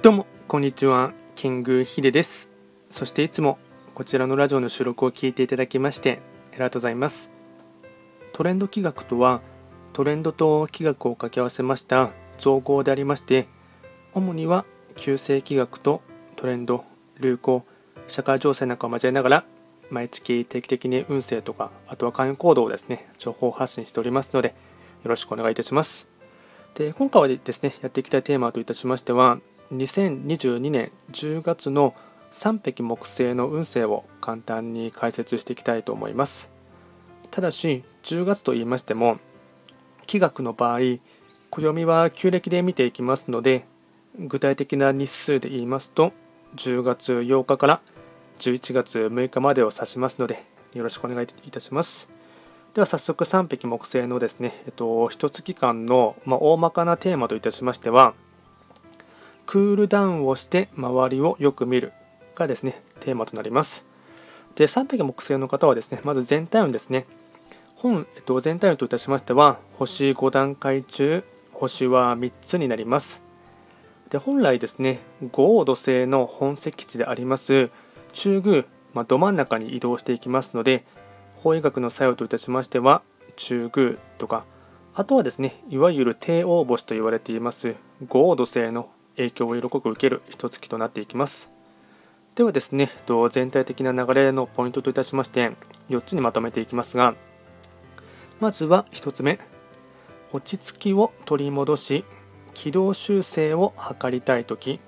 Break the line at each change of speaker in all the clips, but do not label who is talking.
どうもこんにちは。キングヒデです。そしていつもこちらのラジオの収録を聞いていただきましてありがとうございます。トレンド企画とはトレンドと企画を掛け合わせました造語でありまして主には旧世企画とトレンド流行社会情勢なんかを交えながら毎月定期的に運勢とかあとは会員行動をですね情報発信しておりますのでよろしくお願いいたします。で今回はですねやっていきたいテーマといたしましては2022年10月の3匹木星の運勢を簡単に解説していきたいと思います。ただし10月と言いましても気学の場合暦は旧暦で見ていきますので具体的な日数で言いますと10月8日から11月6日までを指しますのでよろしくお願いいたします。では早速3匹木星のですね、えっと、一月間の、まあ、大まかなテーマといたしましてはクールダウンをして周りをよく見るがですねテーマとなります。で3匹木星の方はですねまず全体運ですね。本、えっと、全体運といたしましては星5段階中星は3つになります。で本来ですね5土星の本石地であります中宮、まあ、ど真ん中に移動していきますので法医学の作用といたしましては中宮とかあとはですねいわゆる帝王星と言われています5土星の影響を色濃く受ける一月となっていきます。ではですね、全体的な流れのポイントといたしまして4つにまとめていきますが、まずは1つ目、落ち着きを取り戻し、軌道修正を図りたいとき、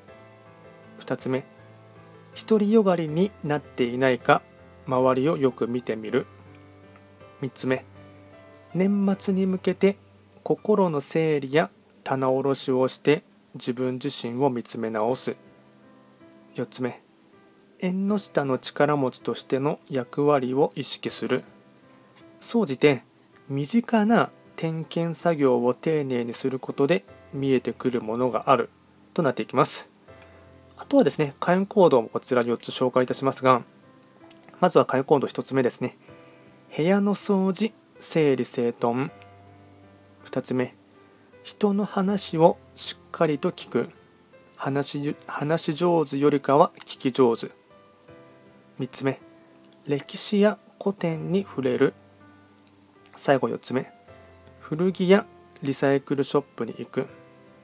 2つ目、独りよがりになっていないか、周りをよく見てみる。3つ目、年末に向けて心の整理や棚卸しをして自分自身を見つめ直す。4つ目。縁の下の力持ちとしての役割を意識する。総じて身近な点検作業を丁寧にすることで見えてくるものがある。となっていきます。あとはですね火炎行動もこちら4つ紹介いたしますがまずは火炎行動1つ目ですね。部屋の掃除整理整頓。2つ目。人の話をしっかりと聞く。話話上手よりかは聞き上手。3つ目。歴史や古典に触れる。最後4つ目。古着やリサイクルショップに行く。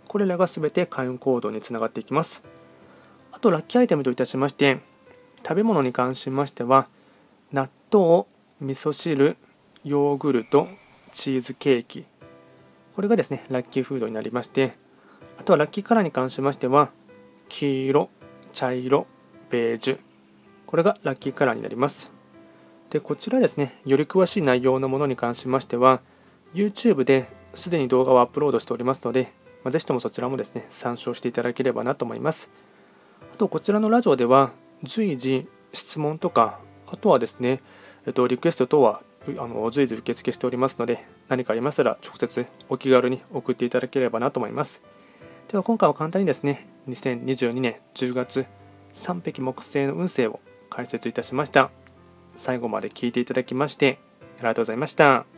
これらが全て開運行動につながっていきます。あとラッキーアイテムといたしまして食べ物に関しましては納豆味噌汁ヨーグルトチーズケーキこれがですね、ラッキーフードになりまして、あとはラッキーカラーに関しましては、黄色、茶色、ベージュ。これがラッキーカラーになります。で、こちらですね、より詳しい内容のものに関しましては、YouTube ですでに動画をアップロードしておりますので、まあ、ぜひともそちらもですね、参照していただければなと思います。あと、こちらのラジオでは、随時質問とか、あとはですね、えっと、リクエスト等はあの随時受付しておりますので、何かありましたら直接お気軽に送っていただければなと思います。では今回は簡単にですね、2022年10月3匹木星の運勢を解説いたしました。最後まで聞いていただきましてありがとうございました。